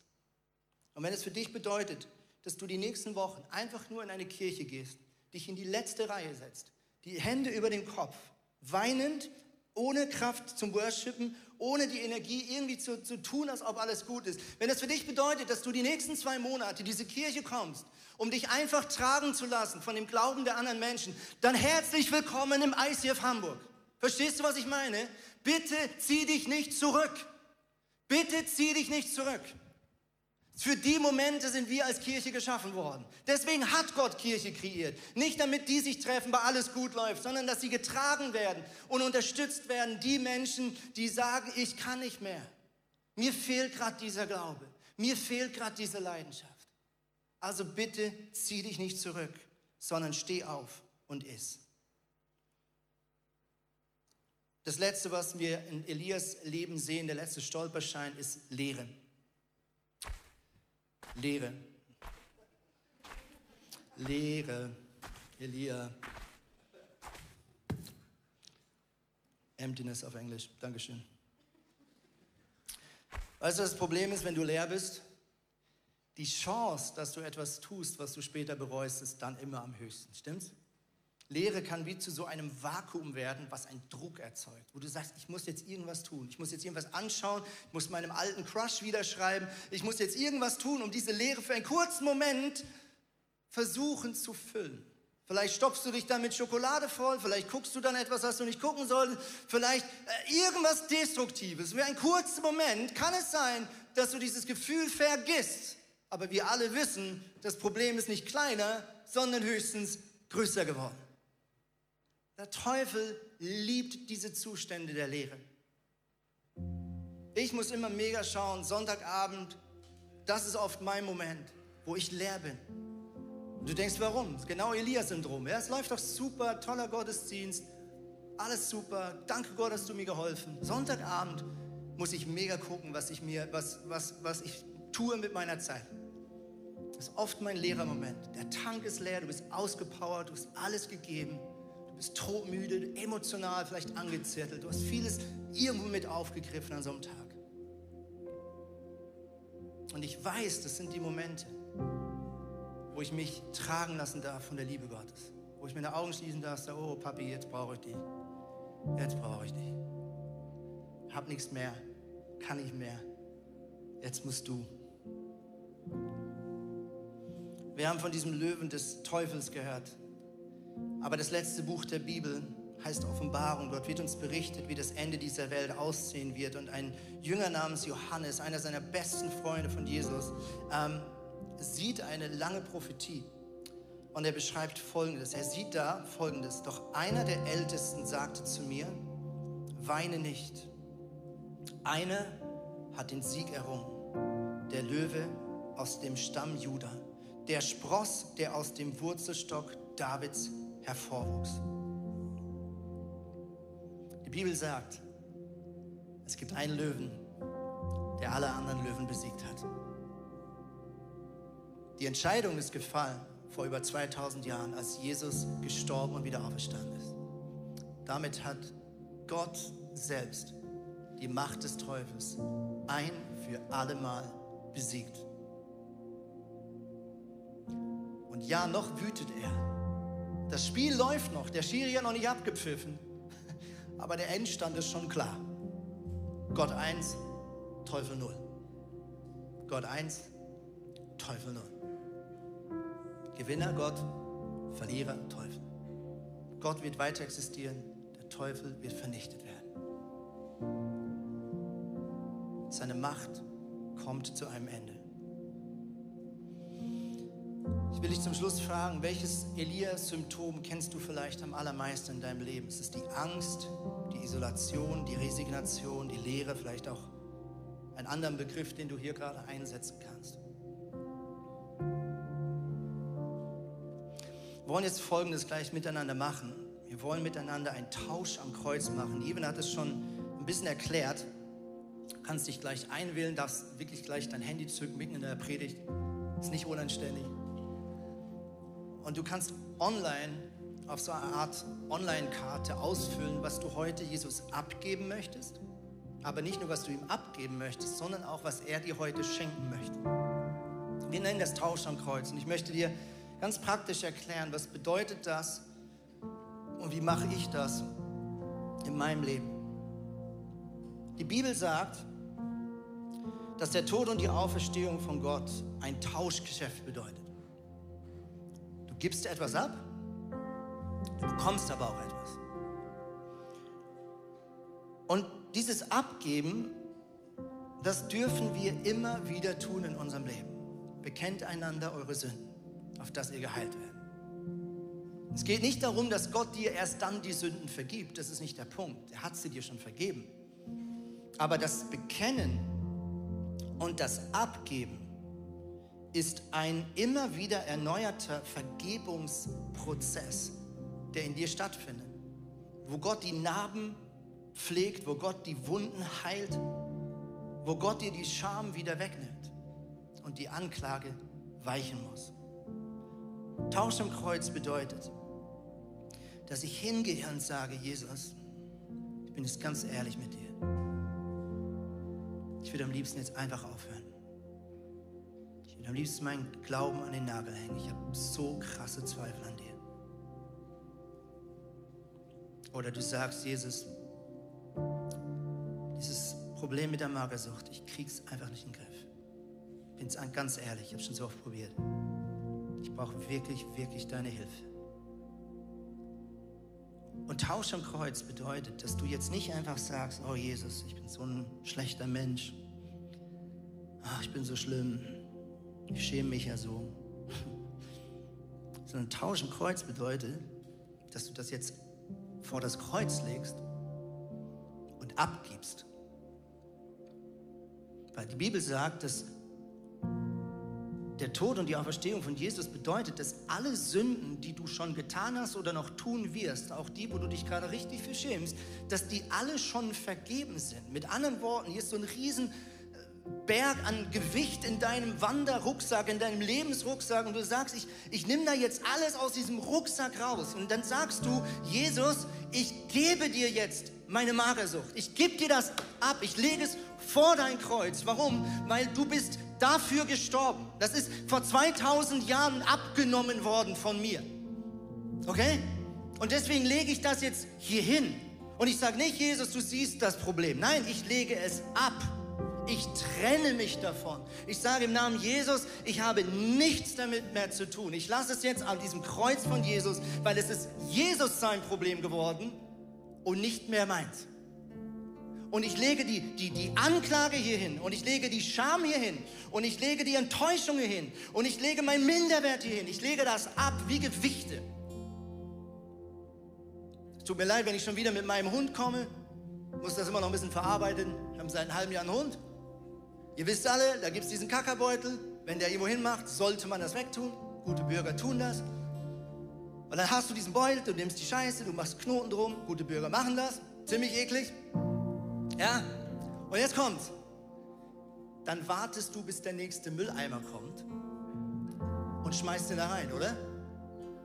Und wenn es für dich bedeutet, dass du die nächsten Wochen einfach nur in eine Kirche gehst, dich in die letzte Reihe setzt, die Hände über dem Kopf, weinend, ohne Kraft zum Worshipen, ohne die Energie irgendwie zu, zu tun, als ob alles gut ist. Wenn das für dich bedeutet, dass du die nächsten zwei Monate diese Kirche kommst um dich einfach tragen zu lassen von dem Glauben der anderen Menschen, dann herzlich willkommen im ICF Hamburg. Verstehst du, was ich meine? Bitte zieh dich nicht zurück. Bitte zieh dich nicht zurück. Für die Momente sind wir als Kirche geschaffen worden. Deswegen hat Gott Kirche kreiert. Nicht damit die sich treffen, weil alles gut läuft, sondern dass sie getragen werden und unterstützt werden. Die Menschen, die sagen, ich kann nicht mehr. Mir fehlt gerade dieser Glaube. Mir fehlt gerade diese Leidenschaft. Also bitte zieh dich nicht zurück, sondern steh auf und iss. Das letzte, was wir in Elias Leben sehen, der letzte Stolperschein, ist Lehre. Lehre. Lehre. Elia. Emptiness auf Englisch. Dankeschön. Weißt du, das Problem ist, wenn du leer bist? Die Chance, dass du etwas tust, was du später bereust, ist dann immer am höchsten. Stimmt's? Lehre kann wie zu so einem Vakuum werden, was einen Druck erzeugt, wo du sagst, ich muss jetzt irgendwas tun, ich muss jetzt irgendwas anschauen, ich muss meinem alten Crush wieder schreiben, ich muss jetzt irgendwas tun, um diese Lehre für einen kurzen Moment versuchen zu füllen. Vielleicht stopfst du dich dann mit Schokolade voll, vielleicht guckst du dann etwas, was du nicht gucken solltest, vielleicht äh, irgendwas Destruktives. Für einen kurzen Moment kann es sein, dass du dieses Gefühl vergisst. Aber wir alle wissen, das Problem ist nicht kleiner, sondern höchstens größer geworden. Der Teufel liebt diese Zustände der Lehre. Ich muss immer mega schauen, Sonntagabend, das ist oft mein Moment, wo ich leer bin. Und du denkst, warum? Genau Elias-Syndrom. Ja, es läuft doch super, toller Gottesdienst, alles super, danke Gott, hast du mir geholfen. Sonntagabend muss ich mega gucken, was ich mir, was, was, was ich tue mit meiner Zeit. Das ist oft mein leerer Moment. Der Tank ist leer, du bist ausgepowert, du hast alles gegeben bist todmüde, emotional vielleicht angezettelt. Du hast vieles irgendwo mit aufgegriffen an so einem Tag. Und ich weiß, das sind die Momente, wo ich mich tragen lassen darf von der Liebe Gottes. Wo ich meine Augen schließen darf, sage, oh Papi, jetzt brauche ich dich. Jetzt brauche ich dich. Hab nichts mehr, kann nicht mehr. Jetzt musst du. Wir haben von diesem Löwen des Teufels gehört. Aber das letzte Buch der Bibel heißt Offenbarung. Dort wird uns berichtet, wie das Ende dieser Welt aussehen wird. Und ein Jünger namens Johannes, einer seiner besten Freunde von Jesus, ähm, sieht eine lange Prophetie. Und er beschreibt Folgendes. Er sieht da Folgendes. Doch einer der Ältesten sagte zu mir, weine nicht. Einer hat den Sieg errungen. Der Löwe aus dem Stamm Juda. Der Spross, der aus dem Wurzelstock Davids hervorwuchs. Die Bibel sagt, es gibt einen Löwen, der alle anderen Löwen besiegt hat. Die Entscheidung ist gefallen vor über 2000 Jahren, als Jesus gestorben und wieder auferstanden ist. Damit hat Gott selbst die Macht des Teufels ein für allemal besiegt. Und ja, noch wütet er das Spiel läuft noch, der Schiri hat noch nicht abgepfiffen, aber der Endstand ist schon klar. Gott 1, Teufel 0. Gott 1, Teufel 0. Gewinner Gott, Verlierer Teufel. Gott wird weiter existieren, der Teufel wird vernichtet werden. Seine Macht kommt zu einem Ende. Ich will dich zum Schluss fragen, welches Elias-Symptom kennst du vielleicht am allermeisten in deinem Leben? Ist es die Angst, die Isolation, die Resignation, die Leere, vielleicht auch einen anderen Begriff, den du hier gerade einsetzen kannst? Wir wollen jetzt Folgendes gleich miteinander machen. Wir wollen miteinander einen Tausch am Kreuz machen. Even hat es schon ein bisschen erklärt. Du kannst dich gleich einwählen, darfst wirklich gleich dein Handy zücken, mitten in der Predigt. Ist nicht unanständig. Und du kannst online auf so eine Art Online-Karte ausfüllen, was du heute Jesus abgeben möchtest. Aber nicht nur, was du ihm abgeben möchtest, sondern auch, was er dir heute schenken möchte. Wir nennen das Tausch am Kreuz. Und ich möchte dir ganz praktisch erklären, was bedeutet das und wie mache ich das in meinem Leben. Die Bibel sagt, dass der Tod und die Auferstehung von Gott ein Tauschgeschäft bedeutet gibst etwas ab, du bekommst aber auch etwas. Und dieses Abgeben Das dürfen wir immer wieder tun in unserem Leben. Bekennt einander eure Sünden, auf dass ihr geheilt werdet. Es geht nicht darum, dass Gott dir erst dann die Sünden vergibt. Das ist nicht der Punkt. Er hat sie dir schon vergeben. Aber das Bekennen und das Abgeben ist ein immer wieder erneuerter Vergebungsprozess, der in dir stattfindet. Wo Gott die Narben pflegt, wo Gott die Wunden heilt, wo Gott dir die Scham wieder wegnimmt und die Anklage weichen muss. Tausch am Kreuz bedeutet, dass ich hingehe und sage, Jesus, ich bin jetzt ganz ehrlich mit dir. Ich würde am liebsten jetzt einfach aufhören. Am liebsten meinen Glauben an den Nagel hängen. Ich habe so krasse Zweifel an dir. Oder du sagst, Jesus, dieses Problem mit der Magersucht, ich krieg's einfach nicht in den Griff. Bin ganz ehrlich, ich habe schon so oft probiert. Ich brauche wirklich, wirklich deine Hilfe. Und Tausch am Kreuz bedeutet, dass du jetzt nicht einfach sagst, oh Jesus, ich bin so ein schlechter Mensch. Ach, ich bin so schlimm. Ich schäme mich ja so. Sondern Tausch am Kreuz bedeutet, dass du das jetzt vor das Kreuz legst und abgibst. Weil die Bibel sagt, dass der Tod und die Auferstehung von Jesus bedeutet, dass alle Sünden, die du schon getan hast oder noch tun wirst, auch die, wo du dich gerade richtig für schämst, dass die alle schon vergeben sind. Mit anderen Worten, hier ist so ein riesen Berg an Gewicht in deinem Wanderrucksack, in deinem Lebensrucksack und du sagst, ich, ich nehme da jetzt alles aus diesem Rucksack raus. Und dann sagst du, Jesus, ich gebe dir jetzt meine Magersucht. Ich gebe dir das ab. Ich lege es vor dein Kreuz. Warum? Weil du bist dafür gestorben. Das ist vor 2000 Jahren abgenommen worden von mir. Okay? Und deswegen lege ich das jetzt hier hin. Und ich sage nicht, Jesus, du siehst das Problem. Nein, ich lege es ab. Ich trenne mich davon. Ich sage im Namen Jesus, ich habe nichts damit mehr zu tun. Ich lasse es jetzt an diesem Kreuz von Jesus, weil es ist Jesus sein Problem geworden und nicht mehr meins. Und ich lege die, die, die Anklage hier hin und ich lege die Scham hier hin und ich lege die Enttäuschung hier hin und ich lege meinen Minderwert hier hin. Ich lege das ab wie Gewichte. Es tut mir leid, wenn ich schon wieder mit meinem Hund komme, muss das immer noch ein bisschen verarbeiten. Wir haben seit einem halben Jahr einen Hund. Ihr wisst alle, da gibt es diesen Kackerbeutel. Wenn der irgendwo hinmacht, sollte man das wegtun. Gute Bürger tun das. Und dann hast du diesen Beutel, du nimmst die Scheiße, du machst Knoten drum. Gute Bürger machen das. Ziemlich eklig. Ja? Und jetzt kommt's. Dann wartest du, bis der nächste Mülleimer kommt und schmeißt ihn da rein, oder?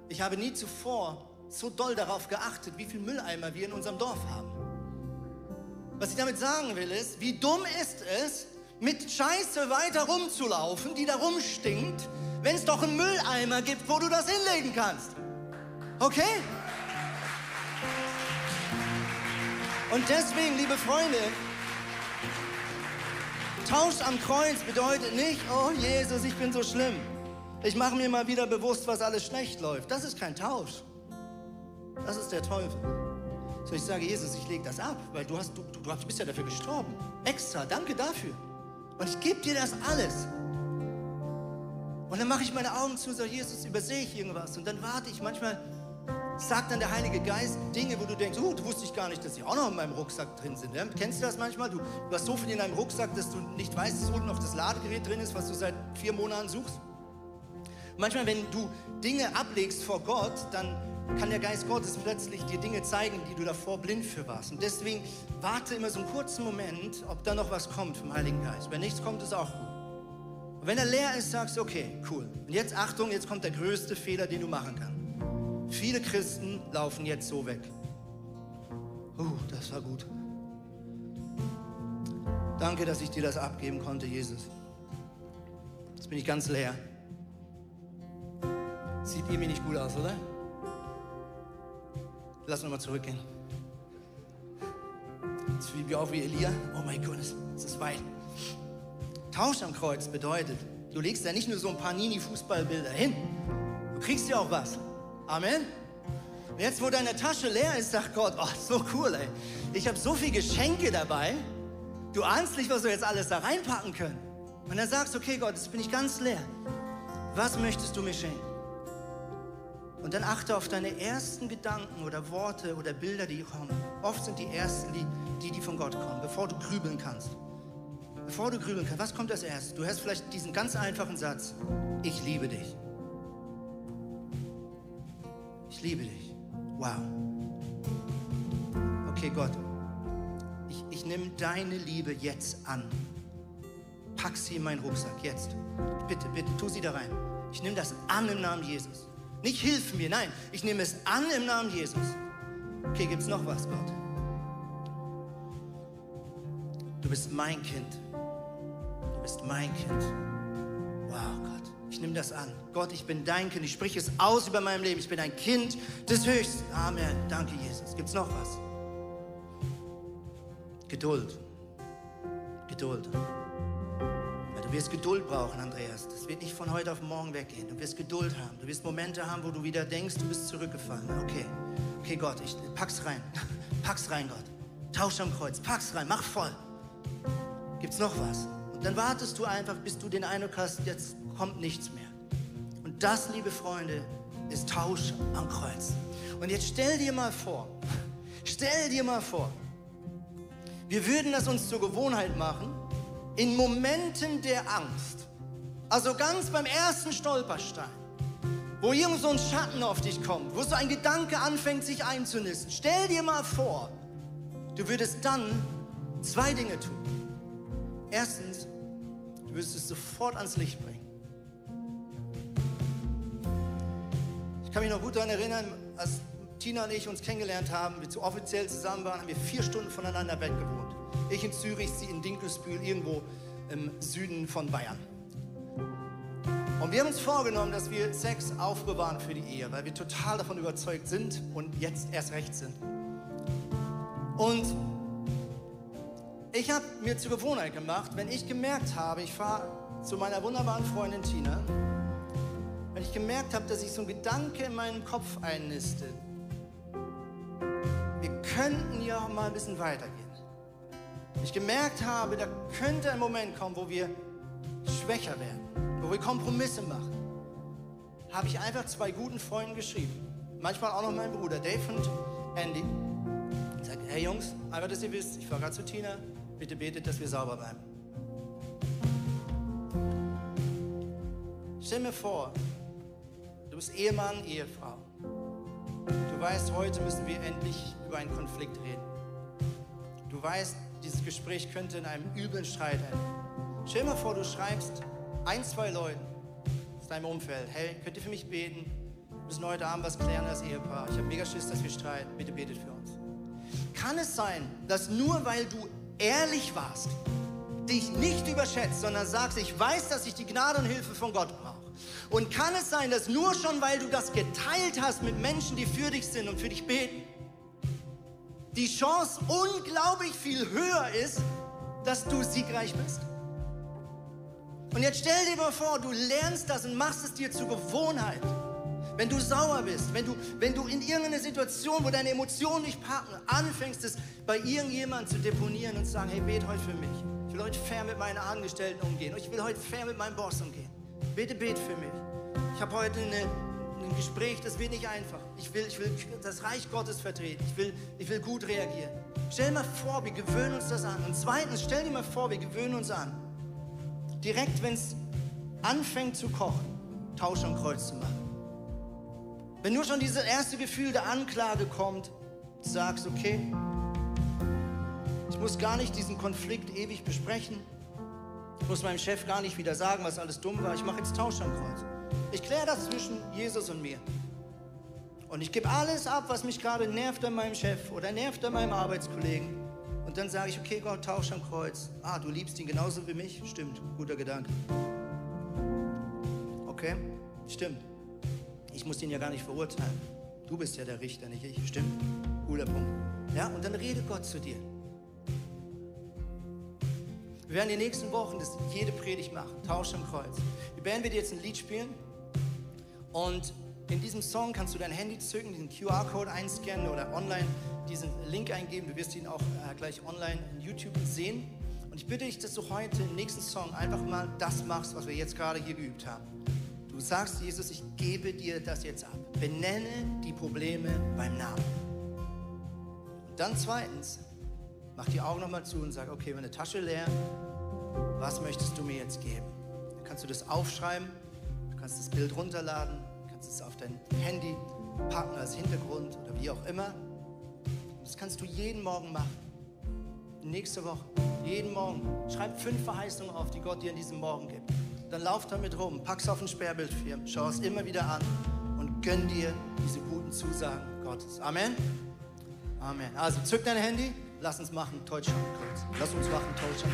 Ich habe nie zuvor so doll darauf geachtet, wie viele Mülleimer wir in unserem Dorf haben. Was ich damit sagen will, ist, wie dumm ist es, mit Scheiße weiter rumzulaufen, die da rumstinkt, wenn es doch einen Mülleimer gibt, wo du das hinlegen kannst. Okay? Und deswegen, liebe Freunde, Tausch am Kreuz bedeutet nicht, oh Jesus, ich bin so schlimm. Ich mache mir mal wieder bewusst, was alles schlecht läuft. Das ist kein Tausch. Das ist der Teufel. So, ich sage, Jesus, ich lege das ab, weil du, hast, du, du bist ja dafür gestorben. Extra, danke dafür. Und ich gebe dir das alles. Und dann mache ich meine Augen zu sage, Jesus, übersehe ich irgendwas. Und dann warte ich. Manchmal sagt dann der Heilige Geist Dinge, wo du denkst, oh, du wusste ich gar nicht, dass die auch noch in meinem Rucksack drin sind. Ja? Kennst du das manchmal? Du, du hast so viel in deinem Rucksack, dass du nicht weißt, dass unten noch das Ladegerät drin ist, was du seit vier Monaten suchst. Manchmal, wenn du Dinge ablegst vor Gott, dann kann der Geist Gottes plötzlich dir Dinge zeigen, die du davor blind für warst. Und deswegen warte immer so einen kurzen Moment, ob da noch was kommt vom Heiligen Geist. Wenn nichts kommt, ist auch gut. Und wenn er leer ist, sagst du, okay, cool. Und jetzt Achtung, jetzt kommt der größte Fehler, den du machen kannst. Viele Christen laufen jetzt so weg. Uh, das war gut. Danke, dass ich dir das abgeben konnte, Jesus. Jetzt bin ich ganz leer. Sieht irgendwie nicht gut aus, oder? Lass uns mal zurückgehen. Jetzt ich mich auch wie Elia. Oh mein Gott, es ist weit. Tausch am Kreuz bedeutet, du legst ja nicht nur so ein paar Nini-Fußballbilder hin. Du kriegst ja auch was. Amen. Und jetzt, wo deine Tasche leer ist, sagt Gott, oh, so cool, ey. Ich habe so viele Geschenke dabei. Du ahnst nicht, was wir jetzt alles da reinpacken können. Und dann sagst du, okay Gott, jetzt bin ich ganz leer. Was möchtest du mir schenken? Und dann achte auf deine ersten Gedanken oder Worte oder Bilder, die kommen. Oft sind die ersten die, die, die von Gott kommen, bevor du grübeln kannst. Bevor du grübeln kannst, was kommt als erstes? Du hast vielleicht diesen ganz einfachen Satz. Ich liebe dich. Ich liebe dich. Wow. Okay, Gott, ich, ich nehme deine Liebe jetzt an. Pack sie in meinen Rucksack, jetzt. Bitte, bitte, tu sie da rein. Ich nehme das an im Namen Jesus. Nicht hilf mir, nein, ich nehme es an im Namen Jesus. Okay, gibt es noch was, Gott? Du bist mein Kind. Du bist mein Kind. Wow, Gott, ich nehme das an. Gott, ich bin dein Kind. Ich spreche es aus über meinem Leben. Ich bin ein Kind des Höchsten. Amen. Danke, Jesus. Gibt es noch was? Geduld. Geduld. Du wirst Geduld brauchen, Andreas. Das wird nicht von heute auf morgen weggehen. Du wirst Geduld haben. Du wirst Momente haben, wo du wieder denkst, du bist zurückgefallen. Okay, okay, Gott, ich pack's rein. Pack's rein, Gott. Tausch am Kreuz. Pack's rein. Mach voll. Gibt's noch was? Und dann wartest du einfach, bis du den Eindruck hast, jetzt kommt nichts mehr. Und das, liebe Freunde, ist Tausch am Kreuz. Und jetzt stell dir mal vor, stell dir mal vor, wir würden das uns zur Gewohnheit machen, in Momenten der Angst, also ganz beim ersten Stolperstein, wo irgend so ein Schatten auf dich kommt, wo so ein Gedanke anfängt, sich einzunisten. Stell dir mal vor, du würdest dann zwei Dinge tun. Erstens, du würdest es sofort ans Licht bringen. Ich kann mich noch gut daran erinnern, als Tina und ich uns kennengelernt haben, wir zu offiziell zusammen waren, haben wir vier Stunden voneinander weg gewohnt. Ich in Zürich, sie in Dinkelsbühl, irgendwo im Süden von Bayern. Und wir haben uns vorgenommen, dass wir Sex aufbewahren für die Ehe, weil wir total davon überzeugt sind und jetzt erst recht sind. Und ich habe mir zur Gewohnheit gemacht, wenn ich gemerkt habe, ich fahre zu meiner wunderbaren Freundin Tina, wenn ich gemerkt habe, dass sich so ein Gedanke in meinem Kopf einnistet, wir könnten ja auch mal ein bisschen weitergehen ich gemerkt habe, da könnte ein Moment kommen, wo wir schwächer werden, wo wir Kompromisse machen, habe ich einfach zwei guten Freunden geschrieben. Manchmal auch noch mein Bruder Dave und Andy. Ich sage, hey Jungs, einfach, dass ihr wisst, ich fahre gerade zu Tina, bitte betet, dass wir sauber bleiben. Stell mir vor, du bist Ehemann, Ehefrau. Du weißt, heute müssen wir endlich über einen Konflikt reden. Du weißt, dieses Gespräch könnte in einem üblen Streit enden. Stell dir mal vor, du schreibst ein, zwei Leuten aus deinem Umfeld, hey, könnt ihr für mich beten? Wir müssen heute Abend was klären als Ehepaar. Ich habe mega Schiss, dass wir streiten. Bitte betet für uns. Kann es sein, dass nur weil du ehrlich warst, dich nicht überschätzt, sondern sagst, ich weiß, dass ich die Gnade und Hilfe von Gott brauche. Und kann es sein, dass nur schon weil du das geteilt hast mit Menschen, die für dich sind und für dich beten, die Chance unglaublich viel höher ist, dass du siegreich bist. Und jetzt stell dir mal vor, du lernst das und machst es dir zur Gewohnheit. Wenn du sauer bist, wenn du, wenn du in irgendeiner Situation, wo deine Emotionen nicht packen, anfängst es bei irgendjemandem zu deponieren und zu sagen, hey, bet heute für mich. Ich will heute fair mit meinen Angestellten umgehen. Ich will heute fair mit meinem Boss umgehen. Bitte bet für mich. Ich habe heute eine, ein Gespräch, das wird nicht einfach. Ich will, ich will das Reich Gottes vertreten. Ich will, ich will gut reagieren. Stell dir mal vor, wir gewöhnen uns das an. Und zweitens, stell dir mal vor, wir gewöhnen uns an. Direkt, wenn es anfängt zu kochen, Tausch am Kreuz zu machen. Wenn nur schon dieses erste Gefühl der Anklage kommt, sagst, okay, ich muss gar nicht diesen Konflikt ewig besprechen. Ich muss meinem Chef gar nicht wieder sagen, was alles dumm war. Ich mache jetzt Tausch am Kreuz. Ich kläre das zwischen Jesus und mir. Und ich gebe alles ab, was mich gerade nervt an meinem Chef oder nervt an meinem Arbeitskollegen. Und dann sage ich, okay, Gott, tausch am Kreuz. Ah, du liebst ihn genauso wie mich? Stimmt, guter Gedanke. Okay, stimmt. Ich muss ihn ja gar nicht verurteilen. Du bist ja der Richter, nicht ich. Stimmt, cooler Punkt. Ja, und dann rede Gott zu dir. Wir werden die nächsten Wochen das jede Predigt machen. Tausch am Kreuz. Die Band wird jetzt ein Lied spielen. Und in diesem Song kannst du dein Handy zücken, diesen QR-Code einscannen oder online diesen Link eingeben. Du wirst ihn auch äh, gleich online in YouTube sehen. Und ich bitte dich, dass du heute im nächsten Song einfach mal das machst, was wir jetzt gerade hier geübt haben. Du sagst, Jesus, ich gebe dir das jetzt ab. Benenne die Probleme beim Namen. Und dann zweitens, mach die Augen nochmal zu und sag, okay, meine Tasche leer, was möchtest du mir jetzt geben? Dann kannst du das aufschreiben, du kannst das Bild runterladen, kannst es auf dein Handy packen als Hintergrund oder wie auch immer. Das kannst du jeden Morgen machen. Nächste Woche, jeden Morgen. Schreib fünf Verheißungen auf, die Gott dir in diesem Morgen gibt. Dann lauf damit rum, pack's auf den Sperrbildschirm, schau es immer wieder an und gönn dir diese guten Zusagen Gottes. Amen. Amen. Also zück dein Handy, lass uns machen, Deutschland kurz. Lass uns machen, Deutschland.